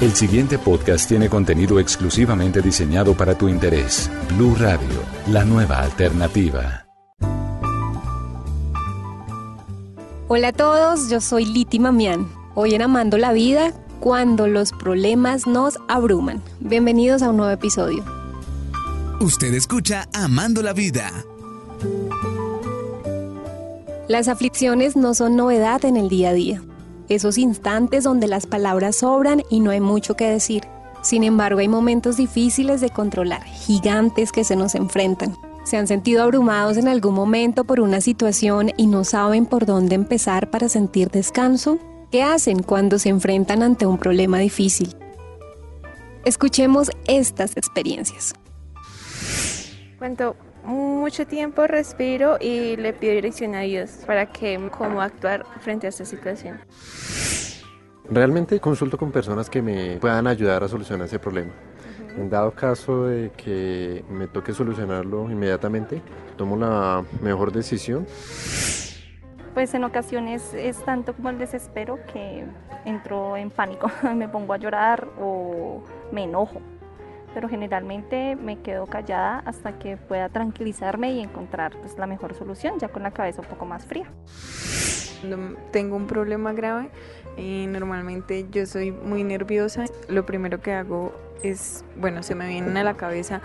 El siguiente podcast tiene contenido exclusivamente diseñado para tu interés. Blue Radio, la nueva alternativa. Hola a todos, yo soy Liti Mamián. Hoy en Amando la Vida, cuando los problemas nos abruman. Bienvenidos a un nuevo episodio. Usted escucha Amando la Vida. Las aflicciones no son novedad en el día a día esos instantes donde las palabras sobran y no hay mucho que decir. Sin embargo, hay momentos difíciles de controlar, gigantes que se nos enfrentan. ¿Se han sentido abrumados en algún momento por una situación y no saben por dónde empezar para sentir descanso? ¿Qué hacen cuando se enfrentan ante un problema difícil? Escuchemos estas experiencias. Cuento mucho tiempo, respiro y le pido dirección a Dios para que cómo actuar frente a esta situación. Realmente consulto con personas que me puedan ayudar a solucionar ese problema. En dado caso de que me toque solucionarlo inmediatamente, tomo la mejor decisión. Pues en ocasiones es tanto como el desespero que entro en pánico, me pongo a llorar o me enojo pero generalmente me quedo callada hasta que pueda tranquilizarme y encontrar pues, la mejor solución, ya con la cabeza un poco más fría. Tengo un problema grave, y normalmente yo soy muy nerviosa. Lo primero que hago es, bueno, se me vienen a la cabeza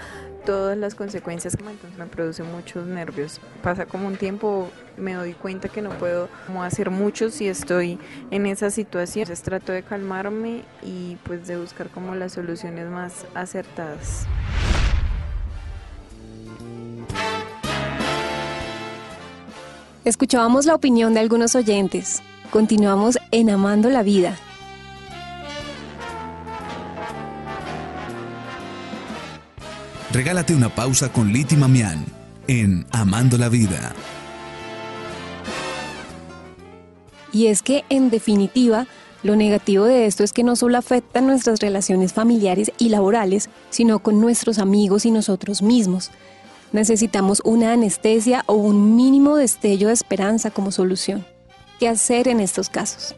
todas las consecuencias, entonces me produce muchos nervios. Pasa como un tiempo, me doy cuenta que no puedo hacer mucho si estoy en esa situación. Entonces trato de calmarme y pues de buscar como las soluciones más acertadas. Escuchábamos la opinión de algunos oyentes. Continuamos en Amando la Vida. Regálate una pausa con Liti Mamián en Amando la Vida. Y es que, en definitiva, lo negativo de esto es que no solo afecta nuestras relaciones familiares y laborales, sino con nuestros amigos y nosotros mismos. Necesitamos una anestesia o un mínimo destello de esperanza como solución. ¿Qué hacer en estos casos?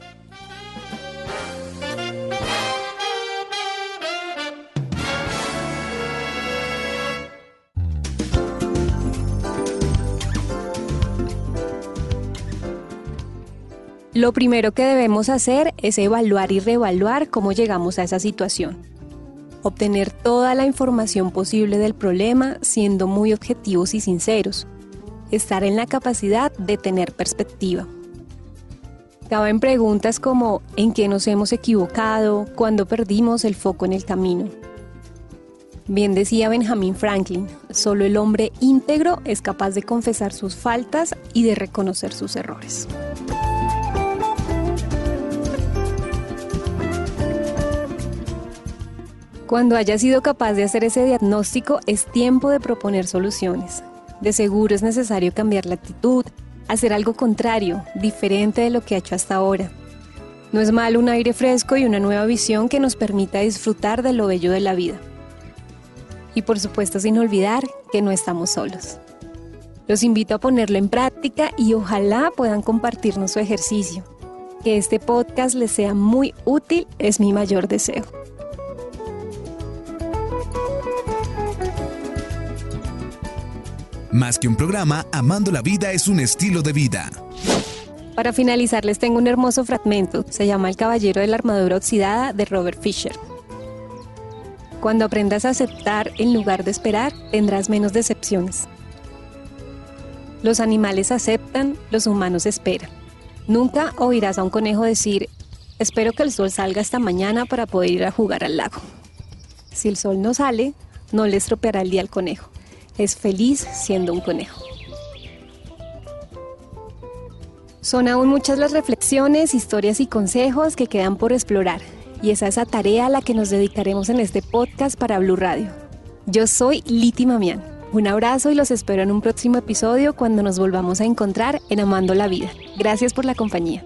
Lo primero que debemos hacer es evaluar y reevaluar cómo llegamos a esa situación. Obtener toda la información posible del problema siendo muy objetivos y sinceros. Estar en la capacidad de tener perspectiva. Caben preguntas como ¿en qué nos hemos equivocado? ¿Cuándo perdimos el foco en el camino? Bien decía Benjamin Franklin, solo el hombre íntegro es capaz de confesar sus faltas y de reconocer sus errores. Cuando haya sido capaz de hacer ese diagnóstico, es tiempo de proponer soluciones. De seguro es necesario cambiar la actitud, hacer algo contrario, diferente de lo que ha hecho hasta ahora. No es malo un aire fresco y una nueva visión que nos permita disfrutar de lo bello de la vida. Y por supuesto sin olvidar que no estamos solos. Los invito a ponerlo en práctica y ojalá puedan compartirnos su ejercicio. Que este podcast les sea muy útil es mi mayor deseo. Más que un programa, Amando la Vida es un estilo de vida. Para finalizar les tengo un hermoso fragmento, se llama El Caballero de la Armadura Oxidada de Robert Fisher. Cuando aprendas a aceptar en lugar de esperar, tendrás menos decepciones. Los animales aceptan, los humanos esperan. Nunca oirás a un conejo decir, espero que el sol salga esta mañana para poder ir a jugar al lago. Si el sol no sale, no le estropeará el día al conejo es feliz siendo un conejo. Son aún muchas las reflexiones, historias y consejos que quedan por explorar, y esa es la tarea a la que nos dedicaremos en este podcast para Blue Radio. Yo soy Liti Mamián. Un abrazo y los espero en un próximo episodio cuando nos volvamos a encontrar en Amando la Vida. Gracias por la compañía.